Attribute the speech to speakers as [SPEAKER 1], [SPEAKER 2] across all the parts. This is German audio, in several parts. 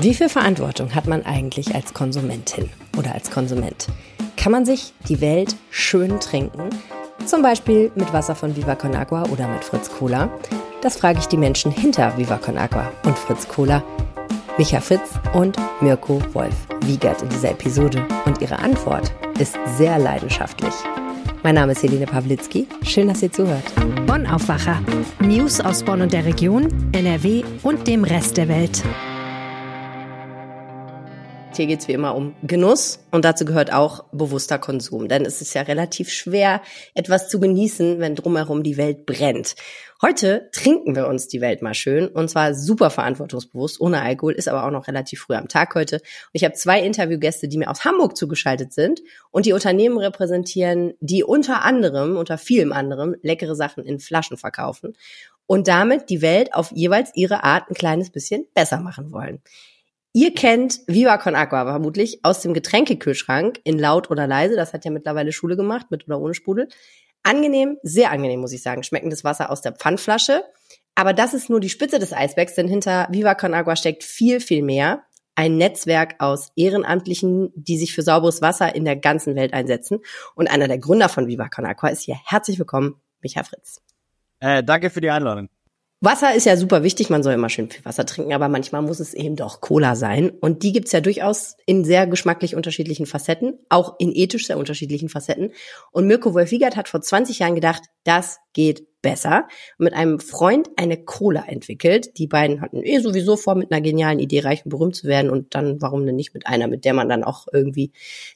[SPEAKER 1] Wie viel Verantwortung hat man eigentlich als Konsumentin oder als Konsument? Kann man sich die Welt schön trinken? Zum Beispiel mit Wasser von Viva Con Agua oder mit Fritz Cola? Das frage ich die Menschen hinter Viva Con Agua und Fritz Cola, Micha Fitz und Mirko Wolf Wiegert in dieser Episode. Und ihre Antwort ist sehr leidenschaftlich. Mein Name ist Helene Pawlitzki. Schön, dass ihr zuhört.
[SPEAKER 2] Bonn Aufwacher. News aus Bonn und der Region, NRW und dem Rest der Welt.
[SPEAKER 1] Hier geht es wie immer um Genuss und dazu gehört auch bewusster Konsum. Denn es ist ja relativ schwer, etwas zu genießen, wenn drumherum die Welt brennt. Heute trinken wir uns die Welt mal schön und zwar super verantwortungsbewusst, ohne Alkohol, ist aber auch noch relativ früh am Tag heute. Und ich habe zwei Interviewgäste, die mir aus Hamburg zugeschaltet sind und die Unternehmen repräsentieren, die unter anderem, unter vielem anderem, leckere Sachen in Flaschen verkaufen und damit die Welt auf jeweils ihre Art ein kleines bisschen besser machen wollen. Ihr kennt Viva Con Aqua vermutlich aus dem Getränkekühlschrank in laut oder leise. Das hat ja mittlerweile Schule gemacht, mit oder ohne Sprudel. Angenehm, sehr angenehm, muss ich sagen. Schmeckendes Wasser aus der Pfandflasche. Aber das ist nur die Spitze des Eisbergs, denn hinter Viva Con Agua steckt viel, viel mehr. Ein Netzwerk aus Ehrenamtlichen, die sich für sauberes Wasser in der ganzen Welt einsetzen. Und einer der Gründer von Viva Con Agua ist hier. Herzlich willkommen, Micha Fritz.
[SPEAKER 3] Äh, danke für die Einladung.
[SPEAKER 1] Wasser ist ja super wichtig, man soll immer schön viel Wasser trinken, aber manchmal muss es eben doch Cola sein. Und die gibt's ja durchaus in sehr geschmacklich unterschiedlichen Facetten, auch in ethisch sehr unterschiedlichen Facetten. Und Mirko Wolfigert hat vor 20 Jahren gedacht, das geht besser. Mit einem Freund eine Cola entwickelt. Die beiden hatten eh sowieso vor, mit einer genialen Idee reich und berühmt zu werden. Und dann, warum denn nicht mit einer, mit der man dann auch irgendwie,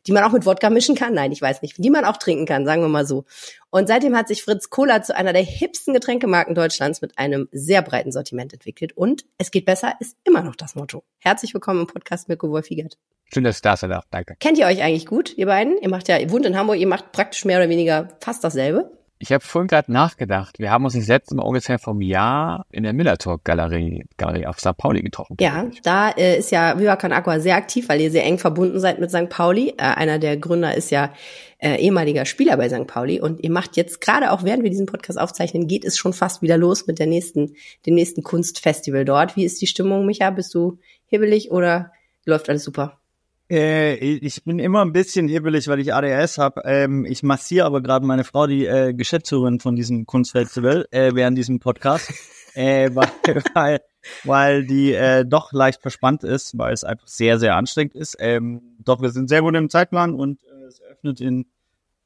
[SPEAKER 1] die man auch mit Wodka mischen kann? Nein, ich weiß nicht, die man auch trinken kann, sagen wir mal so. Und seitdem hat sich Fritz Cola zu einer der hipsten Getränkemarken Deutschlands mit einem sehr breiten Sortiment entwickelt. Und es geht besser, ist immer noch das Motto. Herzlich willkommen im Podcast Mirko Wolfigert.
[SPEAKER 3] Schön, dass du da seid. Danke.
[SPEAKER 1] Kennt ihr euch eigentlich gut, ihr beiden? Ihr macht ja, ihr wohnt in Hamburg, ihr macht praktisch mehr oder weniger fast dasselbe.
[SPEAKER 3] Ich habe vorhin gerade nachgedacht. Wir haben uns das letzte Mal ungefähr vom Jahr in der Millertalk Galerie, Galerie auf St. Pauli getroffen.
[SPEAKER 1] Ja, da äh, ist ja Viva Con Aqua sehr aktiv, weil ihr sehr eng verbunden seid mit St. Pauli. Äh, einer der Gründer ist ja äh, ehemaliger Spieler bei St. Pauli und ihr macht jetzt gerade auch während wir diesen Podcast aufzeichnen, geht es schon fast wieder los mit der nächsten, dem nächsten Kunstfestival dort. Wie ist die Stimmung, Micha? Bist du hibbelig oder läuft alles super?
[SPEAKER 4] Äh, ich bin immer ein bisschen hibbelig, weil ich ADHS habe. Ähm, ich massiere aber gerade meine Frau, die äh, Geschäftsführerin von diesem Kunstfestival, äh, während diesem Podcast, äh, weil, weil, weil die äh, doch leicht verspannt ist, weil es einfach sehr, sehr anstrengend ist. Ähm, doch wir sind sehr gut im Zeitplan und äh, es öffnet in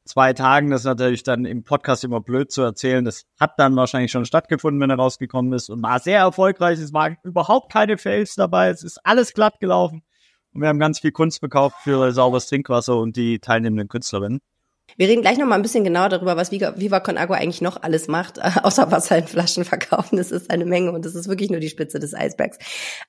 [SPEAKER 4] zwei Tagen. Das ist natürlich dann im Podcast immer blöd zu erzählen. Das hat dann wahrscheinlich schon stattgefunden, wenn er rausgekommen ist und war sehr erfolgreich. Es waren überhaupt keine Fails dabei. Es ist alles glatt gelaufen. Und wir haben ganz viel Kunst gekauft für sauberes Trinkwasser und die teilnehmenden Künstlerinnen.
[SPEAKER 1] Wir reden gleich noch mal ein bisschen genauer darüber, was Viva, Con Agua eigentlich noch alles macht, außer Wasser in Flaschen verkaufen. Das ist eine Menge und das ist wirklich nur die Spitze des Eisbergs.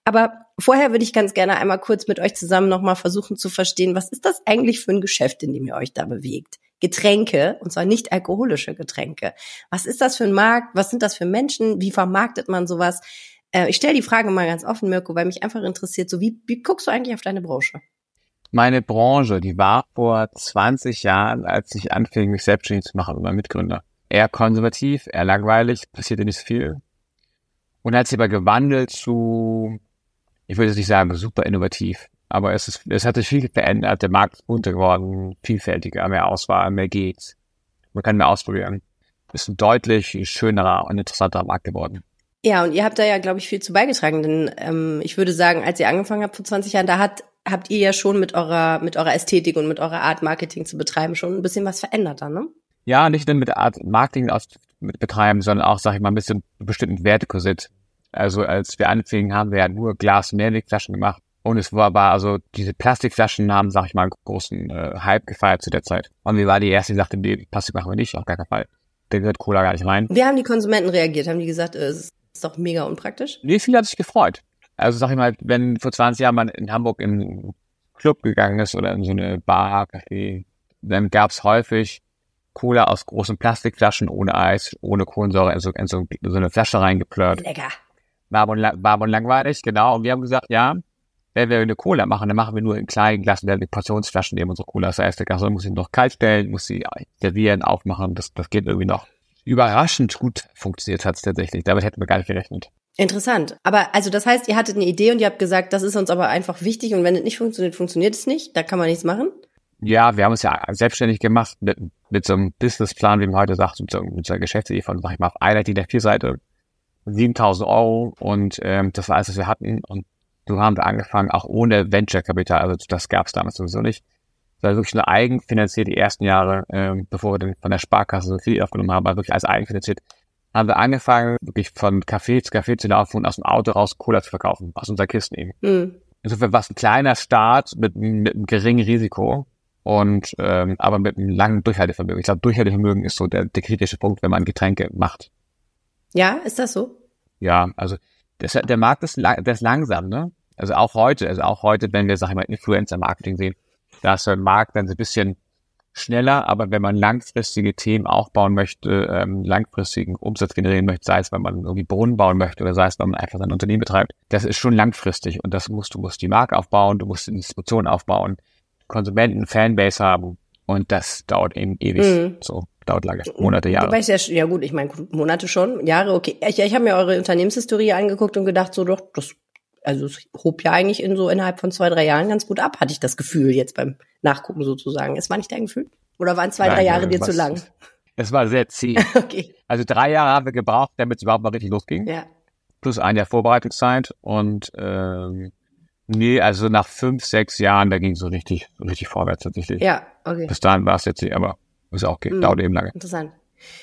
[SPEAKER 1] Aber vorher würde ich ganz gerne einmal kurz mit euch zusammen noch mal versuchen zu verstehen, was ist das eigentlich für ein Geschäft, in dem ihr euch da bewegt? Getränke, und zwar nicht alkoholische Getränke. Was ist das für ein Markt? Was sind das für Menschen? Wie vermarktet man sowas? Äh, ich stelle die Frage mal ganz offen, Mirko, weil mich einfach interessiert, so wie, wie guckst du eigentlich auf deine Branche?
[SPEAKER 3] Meine Branche, die war vor 20 Jahren, als ich anfing, mich selbstständig zu machen mit meinem Mitgründer. Eher konservativ, eher langweilig, passierte nicht so viel. Und hat sich aber gewandelt zu, ich würde jetzt nicht sagen super innovativ, aber es, ist, es hat sich viel verändert, der Markt ist bunter geworden, vielfältiger, mehr Auswahl, mehr geht. Man kann mehr ausprobieren. Ist ein deutlich schönerer und interessanterer Markt geworden.
[SPEAKER 1] Ja, und ihr habt da ja, glaube ich, viel zu beigetragen, denn ähm, ich würde sagen, als ihr angefangen habt vor 20 Jahren, da hat, habt ihr ja schon mit eurer, mit eurer Ästhetik und mit eurer Art, Marketing zu betreiben, schon ein bisschen was verändert dann, ne?
[SPEAKER 3] Ja, nicht nur mit Art Marketing aus, mit betreiben, sondern auch, sag ich mal, ein bisschen bestimmten Wertekorsett. Also als wir anfingen, haben wir ja nur Glas- und Mehrwegflaschen gemacht. Und es war, war also diese Plastikflaschen haben, sag ich mal, einen großen äh, Hype gefeiert zu der Zeit. Und wir waren die erste, die sagte, nee, Plastik machen wir nicht, auf gar keinen Fall. Da gehört Cola gar nicht rein.
[SPEAKER 1] Wie haben die Konsumenten reagiert? Haben die gesagt, äh, es ist doch mega unpraktisch.
[SPEAKER 3] Nee, viele hat sich gefreut. Also sag ich mal, wenn vor 20 Jahren man in Hamburg in einen Club gegangen ist oder in so eine Bar, Café, dann gab's häufig Cola aus großen Plastikflaschen ohne Eis, ohne Kohlensäure in so, in so, in so eine Flasche reingeplört.
[SPEAKER 1] Lecker.
[SPEAKER 3] War und, langweilig, genau. Und wir haben gesagt, ja, wenn wir eine Cola machen, dann machen wir nur in kleinen Glasen, in Portionsflaschen nehmen unsere Cola. Das heißt, der Gast muss sie noch kalt stellen, muss sie servieren, aufmachen. Das, das geht irgendwie noch überraschend gut funktioniert hat es tatsächlich. Damit hätten wir gar nicht gerechnet.
[SPEAKER 1] Interessant. Aber also das heißt, ihr hattet eine Idee und ihr habt gesagt, das ist uns aber einfach wichtig und wenn es nicht funktioniert, funktioniert es nicht. Da kann man nichts machen.
[SPEAKER 3] Ja, wir haben uns ja selbstständig gemacht mit, mit so einem Businessplan, wie man heute sagt, mit so, mit so einer Geschäftsidee von, sag ich mal, auf einer der vier Seite 7000 Euro und ähm, das war alles, was wir hatten und so haben wir angefangen, auch ohne Venture-Kapital, also das gab es damals sowieso nicht. War wirklich nur eigenfinanziert die ersten Jahre, ähm, bevor wir dann von der Sparkasse so viel aufgenommen haben, war wirklich als eigenfinanziert haben wir angefangen, wirklich von Café zu Café zu laufen und aus dem Auto raus Cola zu verkaufen, aus unserer Kisten eben. Mhm. Insofern war es ein kleiner Start mit, mit einem geringen Risiko und ähm, aber mit einem langen Durchhaltevermögen. Ich glaube, Durchhaltevermögen ist so der, der kritische Punkt, wenn man Getränke macht.
[SPEAKER 1] Ja, ist das so?
[SPEAKER 3] Ja, also das, der Markt ist, der ist langsam, ne? Also auch heute, also auch heute, wenn wir, sag ich mal, Influencer-Marketing sehen, da ist der Markt dann so ein bisschen schneller, aber wenn man langfristige Themen aufbauen möchte, ähm, langfristigen Umsatz generieren möchte, sei es, wenn man irgendwie Brunnen bauen möchte oder sei es, wenn man einfach sein Unternehmen betreibt, das ist schon langfristig und das musst du musst die Marke aufbauen, du musst die Distribution aufbauen, Konsumenten, Fanbase haben und das dauert eben ewig. Mhm. So dauert lange, Monate, Jahre.
[SPEAKER 1] Wobei ich ja, ja gut, ich meine Monate schon, Jahre, okay. Ich, ich habe mir eure Unternehmenshistorie angeguckt und gedacht, so doch, das also es hob ja eigentlich in so innerhalb von zwei, drei Jahren ganz gut ab, hatte ich das Gefühl jetzt beim Nachgucken sozusagen. Es war nicht dein Gefühl? Oder waren zwei, Nein, drei Jahre dir zu lang?
[SPEAKER 3] Es war sehr zäh. okay. Also drei Jahre haben wir gebraucht, damit es überhaupt mal richtig losging. Ja. Plus ein Jahr Vorbereitungszeit und ähm, nee, also nach fünf, sechs Jahren, da ging es so richtig, richtig vorwärts tatsächlich.
[SPEAKER 1] Ja, okay.
[SPEAKER 3] Bis dahin war es jetzt, aber ist auch okay, mhm. dauert eben lange.
[SPEAKER 1] Interessant.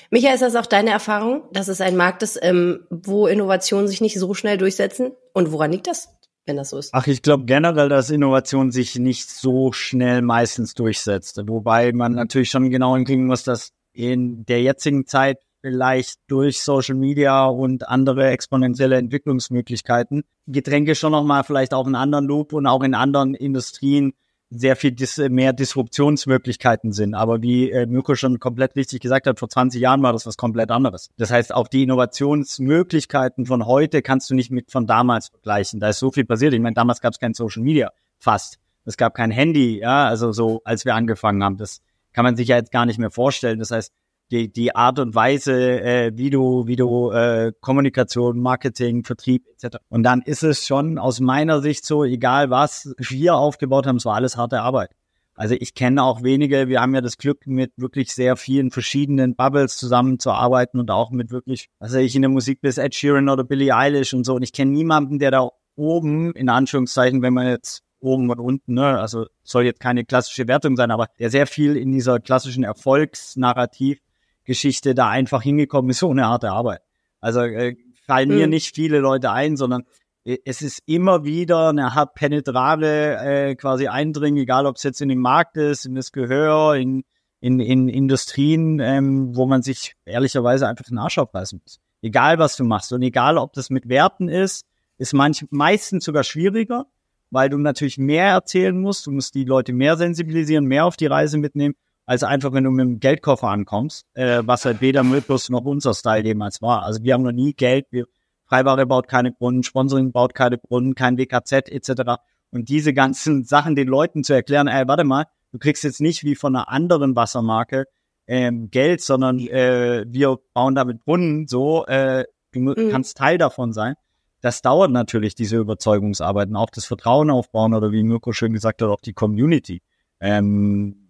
[SPEAKER 1] Micha, ist das auch deine Erfahrung, dass es ein Markt ist, ähm, wo Innovationen sich nicht so schnell durchsetzen? Und woran liegt das, wenn das so ist?
[SPEAKER 4] Ach, ich glaube generell, dass Innovation sich nicht so schnell meistens durchsetzt. Wobei man natürlich schon genau hinkriegen muss, dass in der jetzigen Zeit vielleicht durch Social Media und andere exponentielle Entwicklungsmöglichkeiten Getränke schon nochmal vielleicht auch in anderen Loop und auch in anderen Industrien sehr viel dis mehr Disruptionsmöglichkeiten sind. Aber wie äh, Mirko schon komplett richtig gesagt hat, vor 20 Jahren war das was komplett anderes. Das heißt, auch die Innovationsmöglichkeiten von heute kannst du nicht mit von damals vergleichen. Da ist so viel passiert. Ich meine, damals gab es kein Social Media, fast. Es gab kein Handy, ja, also so, als wir angefangen haben. Das kann man sich ja jetzt gar nicht mehr vorstellen. Das heißt, die, die Art und Weise, äh, wie du, wie du äh, Kommunikation, Marketing, Vertrieb etc. Und dann ist es schon aus meiner Sicht so, egal was wir aufgebaut haben, es war alles harte Arbeit. Also ich kenne auch wenige, wir haben ja das Glück, mit wirklich sehr vielen verschiedenen Bubbles zusammenzuarbeiten und auch mit wirklich, also ich in der Musik bis Ed Sheeran oder Billie Eilish und so. Und ich kenne niemanden, der da oben, in Anführungszeichen, wenn man jetzt oben und unten, ne, also soll jetzt keine klassische Wertung sein, aber der sehr viel in dieser klassischen Erfolgsnarrativ Geschichte da einfach hingekommen ist ohne harte Arbeit. Also äh, fallen mhm. mir nicht viele Leute ein, sondern äh, es ist immer wieder eine penetrable äh, quasi Eindringen, egal ob es jetzt in den Markt ist, in das Gehör, in, in, in Industrien, ähm, wo man sich ehrlicherweise einfach den Arsch aufreißen muss. Egal was du machst und egal ob das mit Werten ist, ist manch, meistens sogar schwieriger, weil du natürlich mehr erzählen musst, du musst die Leute mehr sensibilisieren, mehr auf die Reise mitnehmen als einfach, wenn du mit dem Geldkoffer ankommst, äh, was halt weder Mythos noch unser Style jemals war. Also wir haben noch nie Geld, wir, Freiware baut keine Brunnen, Sponsoring baut keine Brunnen, kein WKZ etc. Und diese ganzen Sachen den Leuten zu erklären, ey, warte mal, du kriegst jetzt nicht wie von einer anderen Wassermarke ähm, Geld, sondern äh, wir bauen damit Brunnen, so, äh, du mhm. kannst Teil davon sein. Das dauert natürlich, diese Überzeugungsarbeiten, auch das Vertrauen aufbauen oder wie Mirko schön gesagt hat, auch die Community. Ähm,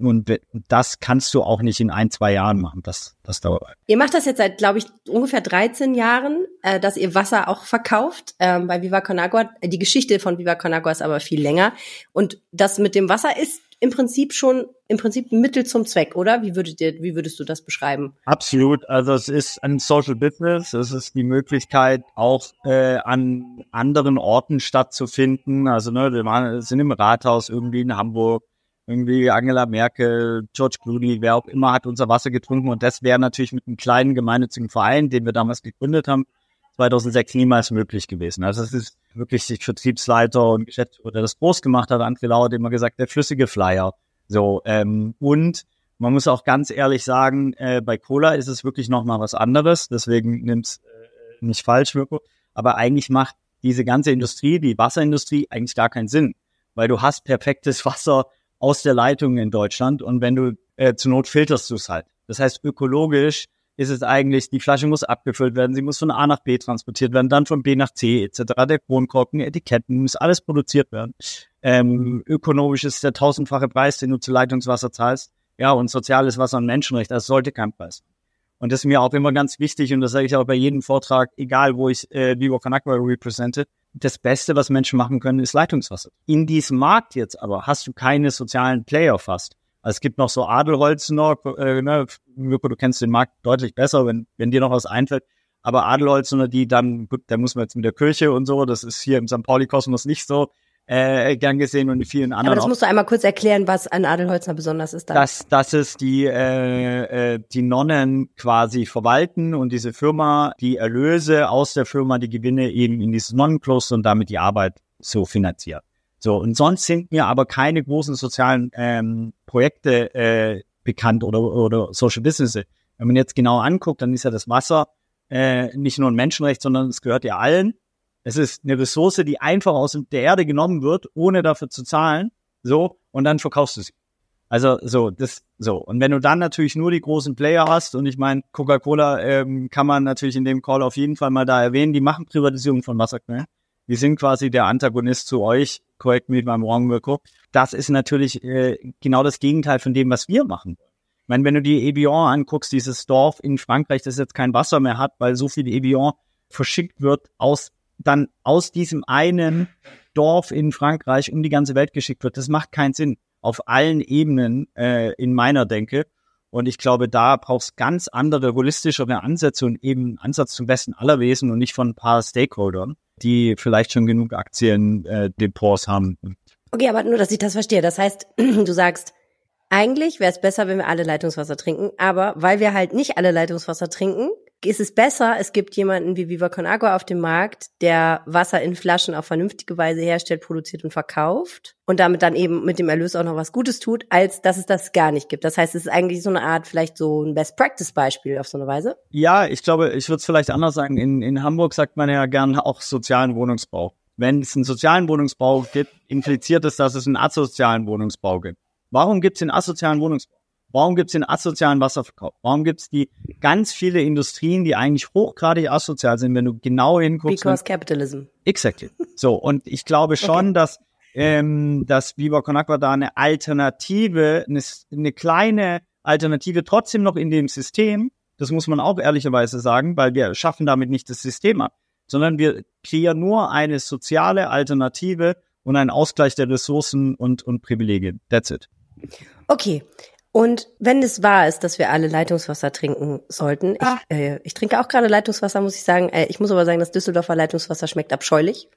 [SPEAKER 4] und das kannst du auch nicht in ein, zwei Jahren machen. Das, das dauert.
[SPEAKER 1] Ihr macht das jetzt seit, glaube ich, ungefähr 13 Jahren, äh, dass ihr Wasser auch verkauft ähm, bei Viva Con Agua. Die Geschichte von Viva Con Agua ist aber viel länger. Und das mit dem Wasser ist im Prinzip schon im Prinzip ein Mittel zum Zweck, oder? Wie würdet ihr, wie würdest du das beschreiben?
[SPEAKER 4] Absolut. Also es ist ein Social Business. Es ist die Möglichkeit, auch äh, an anderen Orten stattzufinden. Also ne, wir sind im Rathaus irgendwie in Hamburg irgendwie Angela Merkel, George Clooney, wer auch immer hat unser Wasser getrunken und das wäre natürlich mit einem kleinen gemeinnützigen Verein, den wir damals gegründet haben, 2006 niemals möglich gewesen. Also es ist wirklich sich Vertriebsleiter und Geschäftsführer, der das groß gemacht hat, André Lauer hat immer gesagt, der flüssige Flyer. So ähm, und man muss auch ganz ehrlich sagen, äh, bei Cola ist es wirklich noch mal was anderes. Deswegen nimm's äh, nicht falsch, Mirko. Aber eigentlich macht diese ganze Industrie, die Wasserindustrie, eigentlich gar keinen Sinn, weil du hast perfektes Wasser aus der Leitung in Deutschland und wenn du äh, zur Not filterst du es halt. Das heißt, ökologisch ist es eigentlich, die Flasche muss abgefüllt werden, sie muss von A nach B transportiert werden, dann von B nach C etc. Der Kronkorken, Etiketten, muss alles produziert werden. Ähm, ökonomisch ist der tausendfache Preis, den du zu Leitungswasser zahlst. Ja, und soziales Wasser und Menschenrecht, das sollte kein Preis. Und das ist mir auch immer ganz wichtig und das sage ich auch bei jedem Vortrag, egal wo ich äh, Vivo Con Aqua represente. Das Beste, was Menschen machen können, ist Leitungswasser. In diesem Markt jetzt aber hast du keine sozialen Player fast. Also es gibt noch so Adelholzener, äh, ne, Mirko, du kennst den Markt deutlich besser, wenn, wenn dir noch was einfällt. Aber Adelholzener, die dann, gut, da muss man jetzt mit der Kirche und so, das ist hier im St. Pauli-Kosmos nicht so äh, gern gesehen und in vielen anderen.
[SPEAKER 1] Aber das musst du einmal kurz erklären, was an Adelholzner besonders ist. Dann.
[SPEAKER 4] Dass, dass es die, äh, äh, die Nonnen quasi verwalten und diese Firma die Erlöse aus der Firma, die Gewinne eben in dieses Nonnenkloster und damit die Arbeit so finanziert. So, und sonst sind mir aber keine großen sozialen ähm, Projekte äh, bekannt oder, oder Social Business. Wenn man jetzt genau anguckt, dann ist ja das Wasser äh, nicht nur ein Menschenrecht, sondern es gehört ja allen. Es ist eine Ressource, die einfach aus der Erde genommen wird, ohne dafür zu zahlen. So, und dann verkaufst du sie. Also so, das so. Und wenn du dann natürlich nur die großen Player hast, und ich meine, Coca-Cola ähm, kann man natürlich in dem Call auf jeden Fall mal da erwähnen, die machen Privatisierung von Wasserquellen. Die sind quasi der Antagonist zu euch, correct me if I'm wrong, Mirko. Das ist natürlich äh, genau das Gegenteil von dem, was wir machen. Ich meine, wenn du die Evian anguckst, dieses Dorf in Frankreich, das jetzt kein Wasser mehr hat, weil so viel Evian verschickt wird, aus dann aus diesem einen Dorf in Frankreich um die ganze Welt geschickt wird, das macht keinen Sinn. Auf allen Ebenen äh, in meiner Denke. Und ich glaube, da brauchst ganz andere, holistischere Ansätze und eben Ansatz zum besten aller Wesen und nicht von ein paar Stakeholdern die vielleicht schon genug Aktiendepots äh, haben.
[SPEAKER 1] Okay, aber nur, dass ich das verstehe. Das heißt, du sagst, eigentlich wäre es besser, wenn wir alle Leitungswasser trinken, aber weil wir halt nicht alle Leitungswasser trinken, ist es besser, es gibt jemanden wie Viva Con Agua auf dem Markt, der Wasser in Flaschen auf vernünftige Weise herstellt, produziert und verkauft und damit dann eben mit dem Erlös auch noch was Gutes tut, als dass es das gar nicht gibt. Das heißt, es ist eigentlich so eine Art, vielleicht so ein Best-Practice-Beispiel auf so eine Weise.
[SPEAKER 4] Ja, ich glaube, ich würde es vielleicht anders sagen. In, in Hamburg sagt man ja gern auch sozialen Wohnungsbau. Wenn es einen sozialen Wohnungsbau gibt, impliziert es, dass es einen asozialen Wohnungsbau gibt. Warum gibt es den asozialen Wohnungsbau? Warum gibt es den asozialen Wasserverkauf? Warum gibt es die ganz viele Industrien, die eigentlich hochgradig asozial sind, wenn du genau hinguckst?
[SPEAKER 1] Because Capitalism.
[SPEAKER 4] Exactly. So, und ich glaube schon, okay. dass, ähm, dass Viva Con Agua da eine Alternative, eine, eine kleine Alternative trotzdem noch in dem System, das muss man auch ehrlicherweise sagen, weil wir schaffen damit nicht das System ab, sondern wir kreieren nur eine soziale Alternative und einen Ausgleich der Ressourcen und, und Privilegien. That's it.
[SPEAKER 1] Okay, und wenn es wahr ist, dass wir alle Leitungswasser trinken sollten, ich, ah. äh, ich trinke auch gerade Leitungswasser, muss ich sagen. Äh, ich muss aber sagen, das Düsseldorfer Leitungswasser schmeckt abscheulich.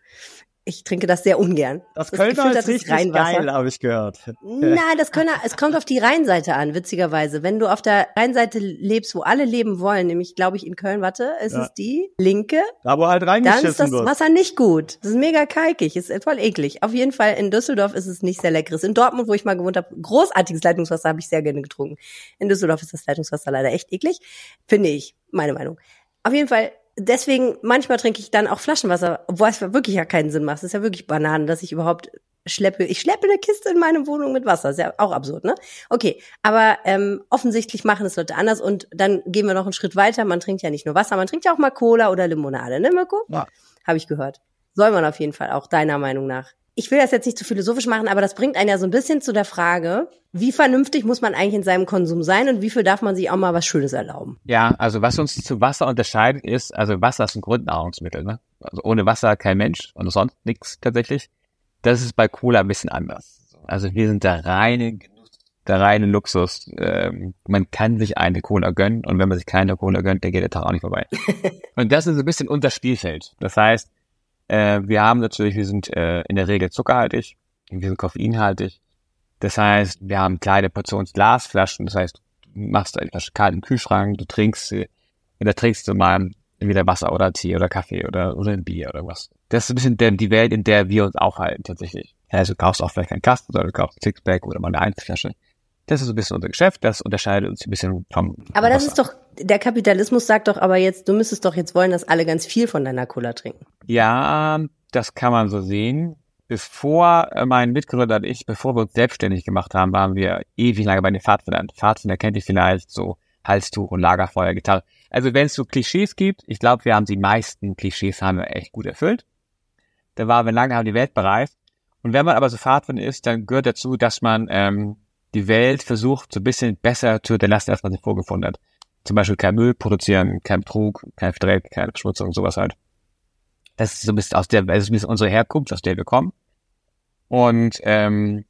[SPEAKER 1] Ich trinke das sehr ungern.
[SPEAKER 4] Das, das Kölner Gefühl, ist richtig Rheinwasser. geil, habe ich gehört.
[SPEAKER 1] Nein, das Kölner, es kommt auf die Rheinseite an, witzigerweise. Wenn du auf der Rheinseite lebst, wo alle leben wollen, nämlich, glaube ich, in Köln, warte, ist ja. es die linke?
[SPEAKER 4] Da, wo halt reingeschissen
[SPEAKER 1] Dann ist das
[SPEAKER 4] wird.
[SPEAKER 1] Wasser nicht gut. Das ist mega kalkig, ist voll eklig. Auf jeden Fall in Düsseldorf ist es nicht sehr leckeres. In Dortmund, wo ich mal gewohnt habe, großartiges Leitungswasser habe ich sehr gerne getrunken. In Düsseldorf ist das Leitungswasser leider echt eklig, finde ich, meine Meinung. Auf jeden Fall deswegen, manchmal trinke ich dann auch Flaschenwasser, obwohl es wirklich ja keinen Sinn macht. Es ist ja wirklich Bananen, dass ich überhaupt schleppe. Ich schleppe eine Kiste in meine Wohnung mit Wasser. Ist ja auch absurd, ne? Okay, aber ähm, offensichtlich machen es Leute anders und dann gehen wir noch einen Schritt weiter. Man trinkt ja nicht nur Wasser, man trinkt ja auch mal Cola oder Limonade, ne, Mirko? Ja. Habe ich gehört. Soll man auf jeden Fall auch, deiner Meinung nach ich will das jetzt nicht zu philosophisch machen, aber das bringt einen ja so ein bisschen zu der Frage, wie vernünftig muss man eigentlich in seinem Konsum sein und wie viel darf man sich auch mal was Schönes erlauben?
[SPEAKER 3] Ja, also was uns zu Wasser unterscheidet ist, also Wasser ist ein Grundnahrungsmittel, ne? Also ohne Wasser kein Mensch und sonst nichts tatsächlich. Das ist bei Cola ein bisschen anders. Also wir sind der reine Genuss, der reine Luxus. Ähm, man kann sich eine Cola gönnen und wenn man sich keine Cola gönnt, dann geht der Tag auch nicht vorbei. und das ist ein bisschen unser Spielfeld. Das heißt, äh, wir haben natürlich, wir sind äh, in der Regel zuckerhaltig, wir sind koffeinhaltig. Das heißt, wir haben kleine Portionsglasflaschen. Das heißt, du machst eine Flasche kalt Kühlschrank, du trinkst sie, und da trinkst du mal entweder Wasser oder Tee oder Kaffee oder, oder ein Bier oder was. Das ist ein bisschen der, die Welt, in der wir uns aufhalten, tatsächlich. Also du kaufst auch vielleicht keinen Kasten, sondern du kaufst ein Sixpack oder mal eine Einzelflasche. Das ist so ein bisschen unser Geschäft, das unterscheidet uns ein bisschen vom.
[SPEAKER 1] Aber das ist doch, der Kapitalismus sagt doch aber jetzt, du müsstest doch jetzt wollen, dass alle ganz viel von deiner Cola trinken.
[SPEAKER 3] Ja, das kann man so sehen. Bevor äh, mein Mitgründer und ich, bevor wir uns selbstständig gemacht haben, waren wir ewig lange bei den Pfadfindern. Pfadfinder kennt ihr vielleicht so Halstuch und Lagerfeuer, Gitarre. Also wenn es so Klischees gibt, ich glaube, wir haben die meisten Klischees haben wir echt gut erfüllt. Da waren wir lange, haben die Welt bereist. Und wenn man aber so Fahrtwind ist, dann gehört dazu, dass man ähm, die Welt versucht, so ein bisschen besser zu hinterlassen, als man sie vorgefunden hat. Zum Beispiel kein Müll produzieren, kein Betrug, kein Dreck, keine Verschmutzung, sowas halt. Das ist so ein bisschen aus der, das ist ein bisschen unsere Herkunft, aus der wir kommen. Und ähm,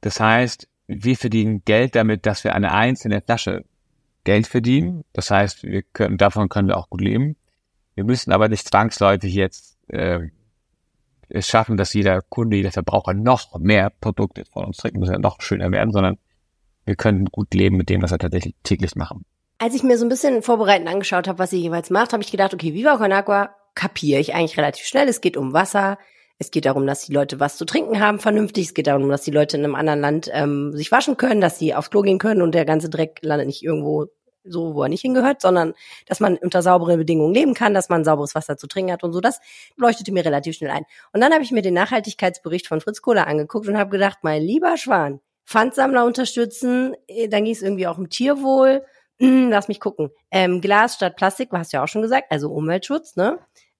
[SPEAKER 3] das heißt, wir verdienen Geld damit, dass wir eine einzelne Flasche Geld verdienen. Das heißt, wir können, davon können wir auch gut leben. Wir müssen aber nicht zwangsläufig jetzt äh, es schaffen, dass jeder Kunde, jeder Verbraucher noch mehr Produkte von uns trinkt, muss ja noch schöner werden, sondern wir können gut leben mit dem, was wir tatsächlich täglich machen.
[SPEAKER 1] Als ich mir so ein bisschen vorbereitend angeschaut habe, was ihr jeweils macht, habe ich gedacht, okay, Viva Con Agua kapiere ich eigentlich relativ schnell. Es geht um Wasser, es geht darum, dass die Leute was zu trinken haben, vernünftig. Es geht darum, dass die Leute in einem anderen Land ähm, sich waschen können, dass sie aufs Klo gehen können und der ganze Dreck landet nicht irgendwo so, wo er nicht hingehört, sondern dass man unter sauberen Bedingungen leben kann, dass man sauberes Wasser zu trinken hat und so. Das leuchtete mir relativ schnell ein. Und dann habe ich mir den Nachhaltigkeitsbericht von Fritz Kohler angeguckt und habe gedacht, mein lieber Schwan, Pfandsammler unterstützen, äh, dann ging es irgendwie auch um Tierwohl. Hm, lass mich gucken. Ähm, Glas statt Plastik, hast ja auch schon gesagt, also Umweltschutz, ne?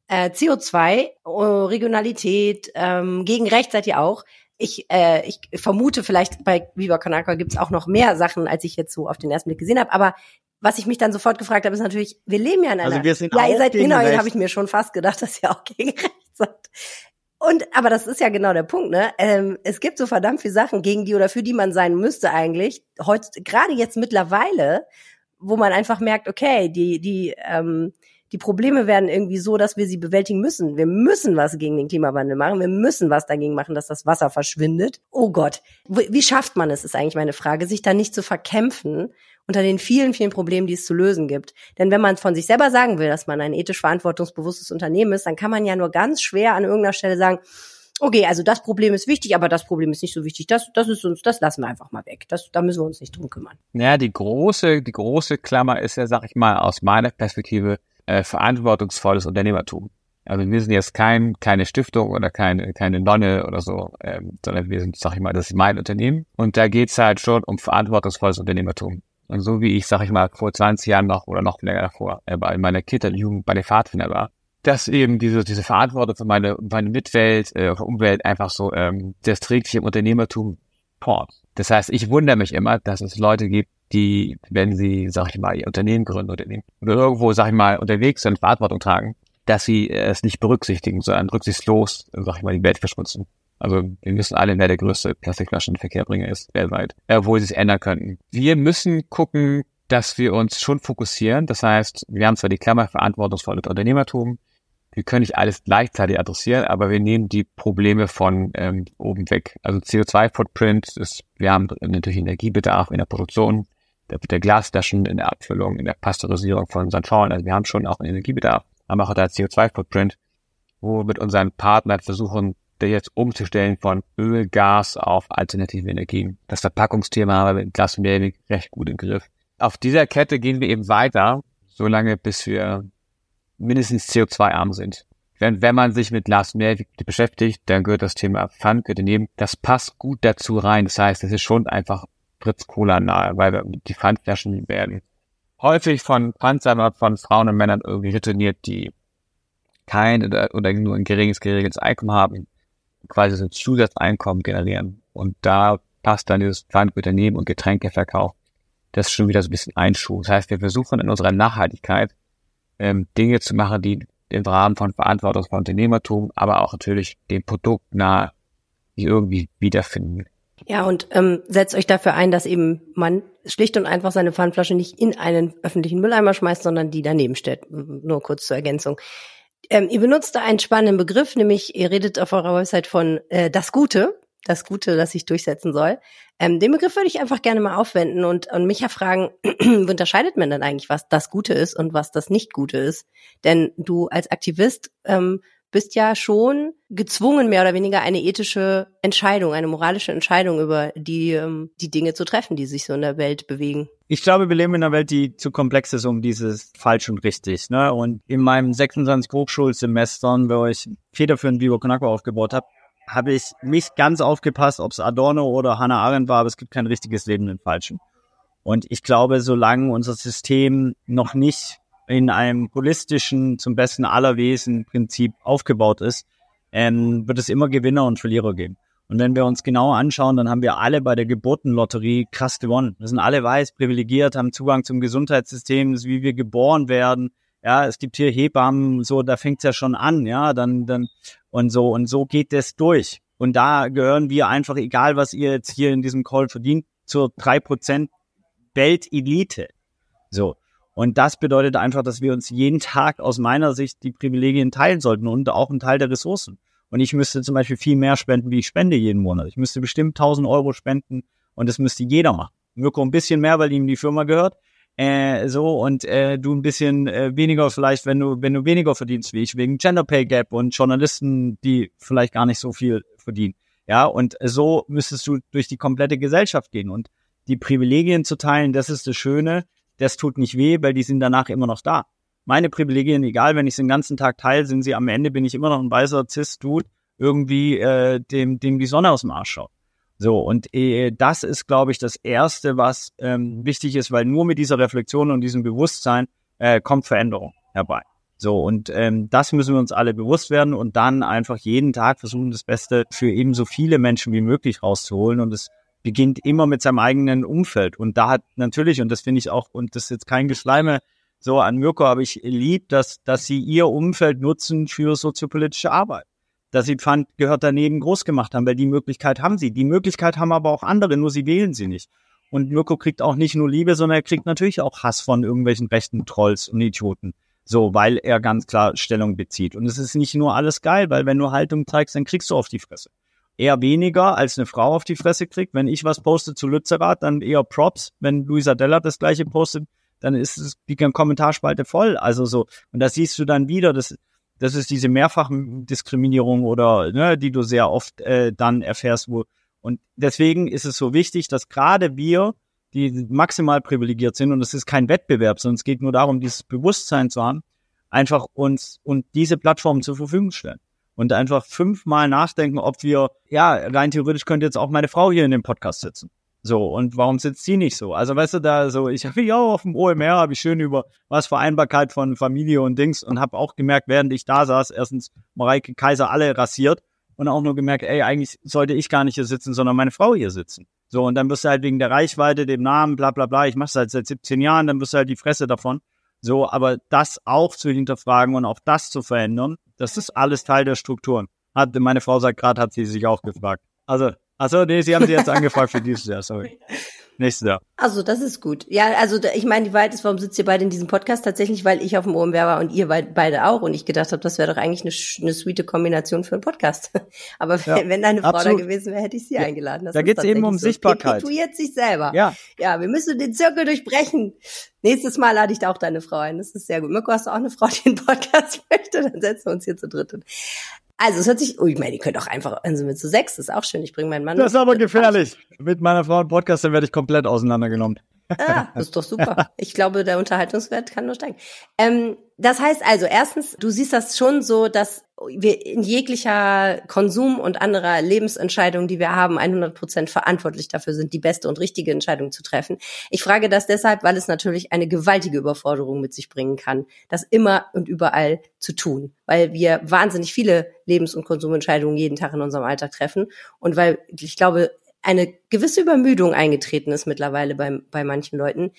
[SPEAKER 1] Äh, CO2, oh, Regionalität, ähm, gegen Recht seid ihr auch. Ich, äh, ich vermute, vielleicht bei Viva Kanaka gibt es auch noch mehr Sachen, als ich jetzt so auf den ersten Blick gesehen habe. Aber was ich mich dann sofort gefragt habe, ist natürlich, wir leben ja in einer.
[SPEAKER 4] Also wir sind
[SPEAKER 1] ja,
[SPEAKER 4] auch
[SPEAKER 1] ihr seid
[SPEAKER 4] gegen
[SPEAKER 1] genau, habe ich mir schon fast gedacht, dass ihr auch gegen Recht seid. Und aber das ist ja genau der Punkt, ne? Ähm, es gibt so verdammt viele Sachen, gegen die oder für die man sein müsste eigentlich. Heute, gerade jetzt mittlerweile, wo man einfach merkt, okay, die die ähm, die Probleme werden irgendwie so, dass wir sie bewältigen müssen. Wir müssen was gegen den Klimawandel machen. Wir müssen was dagegen machen, dass das Wasser verschwindet. Oh Gott, wie wie schafft man es, ist eigentlich meine Frage, sich da nicht zu verkämpfen unter den vielen, vielen Problemen, die es zu lösen gibt. Denn wenn man von sich selber sagen will, dass man ein ethisch verantwortungsbewusstes Unternehmen ist, dann kann man ja nur ganz schwer an irgendeiner Stelle sagen, okay, also das Problem ist wichtig, aber das Problem ist nicht so wichtig. Das, das ist uns, das lassen wir einfach mal weg. Das, da müssen wir uns nicht drum kümmern.
[SPEAKER 3] Naja, die große, die große Klammer ist ja, sag ich mal, aus meiner Perspektive äh, verantwortungsvolles Unternehmertum. Also wir sind jetzt kein, keine Stiftung oder keine, keine Nonne oder so, ähm, sondern wir sind, sag ich mal, das ist mein Unternehmen. Und da geht's halt schon um verantwortungsvolles Unternehmertum. Und so wie ich, sag ich mal, vor 20 Jahren noch oder noch länger davor, äh, bei meiner Kindheit und Jugend bei den Pfadfinder war, dass eben diese, diese Verantwortung für meine, meine Mitwelt, äh, Umwelt einfach so, ähm, das trägt sich im Unternehmertum fort. Das heißt, ich wundere mich immer, dass es Leute gibt, die, wenn sie, sag ich mal, ihr Unternehmen gründen oder, oder irgendwo, sag ich mal, unterwegs sind, Verantwortung tragen, dass sie es nicht berücksichtigen, sondern rücksichtslos, sag ich mal, die Welt verschmutzen. Also wir wissen alle, wer der größte Plastikflaschenverkehrbringer ist weltweit, äh, obwohl sie es ändern könnten. Wir müssen gucken, dass wir uns schon fokussieren. Das heißt, wir haben zwar die Klammer verantwortungsvolles Unternehmertum, wir können nicht alles gleichzeitig adressieren, aber wir nehmen die Probleme von ähm, oben weg. Also CO2-Footprint ist, wir haben natürlich Energiebedarf in der Produktion, der, der Glasflaschen, in der Abfüllung, in der Pasteurisierung von unseren Schalen. Also wir haben schon auch einen Energiebedarf, aber auch da CO2-Footprint, wo wir mit unseren Partnern versuchen, jetzt umzustellen von Öl, Gas auf alternative Energien. Das Verpackungsthema haben wir mit Glas und Mehrweg recht gut im Griff. Auf dieser Kette gehen wir eben weiter, solange bis wir mindestens CO2-arm sind. Wenn, wenn man sich mit Glas und Mehrweg beschäftigt, dann gehört das Thema Pfand, gehört daneben. Das passt gut dazu rein. Das heißt, es ist schon einfach Fritz Cola nahe, weil die Pfandflaschen werden häufig von Pfandsammlern, von Frauen und Männern irgendwie retourniert, die kein oder, oder nur ein geringes, geringes Einkommen haben, quasi so ein Zusatzeinkommen generieren. Und da passt dann dieses Pfandgüternehmen und Getränkeverkauf. Das schon wieder so ein bisschen ein Schuh. Das heißt, wir versuchen in unserer Nachhaltigkeit ähm, Dinge zu machen, die im Rahmen von verantwortungsvollem Unternehmertum, aber auch natürlich dem Produkt nahe, die irgendwie wiederfinden.
[SPEAKER 1] Ja, und ähm, setzt euch dafür ein, dass eben man schlicht und einfach seine Pfandflasche nicht in einen öffentlichen Mülleimer schmeißt, sondern die daneben stellt. Nur kurz zur Ergänzung. Ähm, ihr benutzt da einen spannenden Begriff, nämlich ihr redet auf eurer Website von äh, das Gute, das Gute, das sich durchsetzen soll. Ähm, den Begriff würde ich einfach gerne mal aufwenden und, und mich ja fragen, wie unterscheidet man denn eigentlich, was das Gute ist und was das nicht Gute ist? Denn du als Aktivist ähm, bist ja schon gezwungen, mehr oder weniger eine ethische Entscheidung, eine moralische Entscheidung über die, ähm, die Dinge zu treffen, die sich so in der Welt bewegen.
[SPEAKER 4] Ich glaube, wir leben in einer Welt, die zu komplex ist, um dieses falsch und richtig. Ne? Und in meinen 26 Hochschulsemestern, wo ich federführend Vivo Konakwa aufgebaut habe, habe ich nicht ganz aufgepasst, ob es Adorno oder Hannah Arendt war, aber es gibt kein richtiges Leben im Falschen. Und ich glaube, solange unser System noch nicht in einem holistischen, zum besten aller Wesen Prinzip aufgebaut ist, ähm, wird es immer Gewinner und Verlierer geben. Und wenn wir uns genau anschauen, dann haben wir alle bei der Geburtenlotterie krass gewonnen. Wir sind alle weiß, privilegiert, haben Zugang zum Gesundheitssystem, wie wir geboren werden. Ja, es gibt hier Hebammen, so, da fängt's ja schon an, ja, dann, dann, und so, und so geht das durch. Und da gehören wir einfach, egal was ihr jetzt hier in diesem Call verdient, zur drei Prozent Weltelite. So. Und das bedeutet einfach, dass wir uns jeden Tag aus meiner Sicht die Privilegien teilen sollten und auch einen Teil der Ressourcen. Und ich müsste zum Beispiel viel mehr spenden, wie ich spende jeden Monat. Ich müsste bestimmt 1000 Euro spenden und das müsste jeder machen. Mirko ein bisschen mehr, weil ihm die Firma gehört. Äh, so und äh, du ein bisschen äh, weniger vielleicht, wenn du wenn du weniger verdienst wie ich wegen Gender Pay Gap und Journalisten, die vielleicht gar nicht so viel verdienen. Ja, und so müsstest du durch die komplette Gesellschaft gehen und die Privilegien zu teilen, das ist das Schöne das tut nicht weh, weil die sind danach immer noch da. Meine Privilegien, egal, wenn ich sie den ganzen Tag teile, sind sie am Ende, bin ich immer noch ein weißer Cis-Dude, irgendwie äh, dem, dem die Sonne aus dem Arsch schaut. So, und äh, das ist, glaube ich, das Erste, was ähm, wichtig ist, weil nur mit dieser Reflexion und diesem Bewusstsein äh, kommt Veränderung herbei. So, und ähm, das müssen wir uns alle bewusst werden und dann einfach jeden Tag versuchen, das Beste für eben so viele Menschen wie möglich rauszuholen. Und es beginnt immer mit seinem eigenen Umfeld. Und da hat natürlich, und das finde ich auch, und das ist jetzt kein Geschleime so an Mirko, aber ich lieb, dass, dass sie ihr Umfeld nutzen für soziopolitische Arbeit. Dass sie Pfand gehört daneben groß gemacht haben, weil die Möglichkeit haben sie. Die Möglichkeit haben aber auch andere, nur sie wählen sie nicht. Und Mirko kriegt auch nicht nur Liebe, sondern er kriegt natürlich auch Hass von irgendwelchen rechten Trolls und Idioten. So, weil er ganz klar Stellung bezieht. Und es ist nicht nur alles geil, weil wenn du Haltung zeigst, dann kriegst du auf die Fresse eher weniger als eine Frau auf die Fresse kriegt. Wenn ich was poste zu Lützerath, dann eher Props. Wenn Luisa Della das gleiche postet, dann ist es die Kommentarspalte voll. Also so. Und da siehst du dann wieder, das, das ist diese Mehrfachdiskriminierung oder, ne, die du sehr oft äh, dann erfährst, wo. Und deswegen ist es so wichtig, dass gerade wir, die maximal privilegiert sind, und es ist kein Wettbewerb, sondern es geht nur darum, dieses Bewusstsein zu haben, einfach uns und diese Plattformen zur Verfügung stellen und einfach fünfmal nachdenken, ob wir, ja, rein theoretisch könnte jetzt auch meine Frau hier in dem Podcast sitzen. So, und warum sitzt sie nicht so? Also, weißt du, da so, ich habe ja auf dem OMR, habe ich schön über was Vereinbarkeit von Familie und Dings und habe auch gemerkt, während ich da saß, erstens Mareike Kaiser alle rasiert und auch nur gemerkt, ey, eigentlich sollte ich gar nicht hier sitzen, sondern meine Frau hier sitzen. So, und dann wirst du halt wegen der Reichweite, dem Namen, bla bla bla, ich mache halt seit 17 Jahren, dann wirst du halt die Fresse davon. So, aber das auch zu hinterfragen und auch das zu verändern, das ist alles Teil der Strukturen. Hat, meine Frau sagt gerade, hat sie sich auch gefragt. Also, also nee, sie haben sie jetzt angefragt für dieses Jahr, sorry. Nächstes Jahr.
[SPEAKER 1] Also, das ist gut. Ja, also ich meine, die Wahrheit ist, warum sitzt ihr beide in diesem Podcast? Tatsächlich, weil ich auf dem OMR war und ihr beide auch. Und ich gedacht habe, das wäre doch eigentlich eine, eine sweete Kombination für einen Podcast. Aber ja, wenn, wenn deine Frau absolut. da gewesen wäre, hätte ich sie ja, eingeladen. Das
[SPEAKER 4] da geht es eben um so. Sichtbarkeit.
[SPEAKER 1] Perpetuiert sich selber.
[SPEAKER 4] Ja.
[SPEAKER 1] Ja, wir müssen den Zirkel durchbrechen. Nächstes Mal lade ich da auch deine Frau ein. Das ist sehr gut. Mirko, hast du auch eine Frau, die einen Podcast möchte? Dann setzen wir uns hier zu dritt. Also es hört sich, oh, ich meine, die können doch einfach, dann sind wir zu sechs, ist auch schön. Ich bringe meinen Mann.
[SPEAKER 4] Das ist aber gefährlich. Mit meiner Frau im Podcast, dann werde ich komplett auseinandergenommen.
[SPEAKER 1] Ah, das ist doch super. Ich glaube, der Unterhaltungswert kann nur steigen. Ähm, das heißt also, erstens, du siehst das schon so, dass wir in jeglicher Konsum und anderer Lebensentscheidung, die wir haben, 100 Prozent verantwortlich dafür sind, die beste und richtige Entscheidung zu treffen. Ich frage das deshalb, weil es natürlich eine gewaltige Überforderung mit sich bringen kann, das immer und überall zu tun, weil wir wahnsinnig viele Lebens- und Konsumentscheidungen jeden Tag in unserem Alltag treffen und weil ich glaube, eine gewisse Übermüdung eingetreten ist mittlerweile bei, bei manchen Leuten,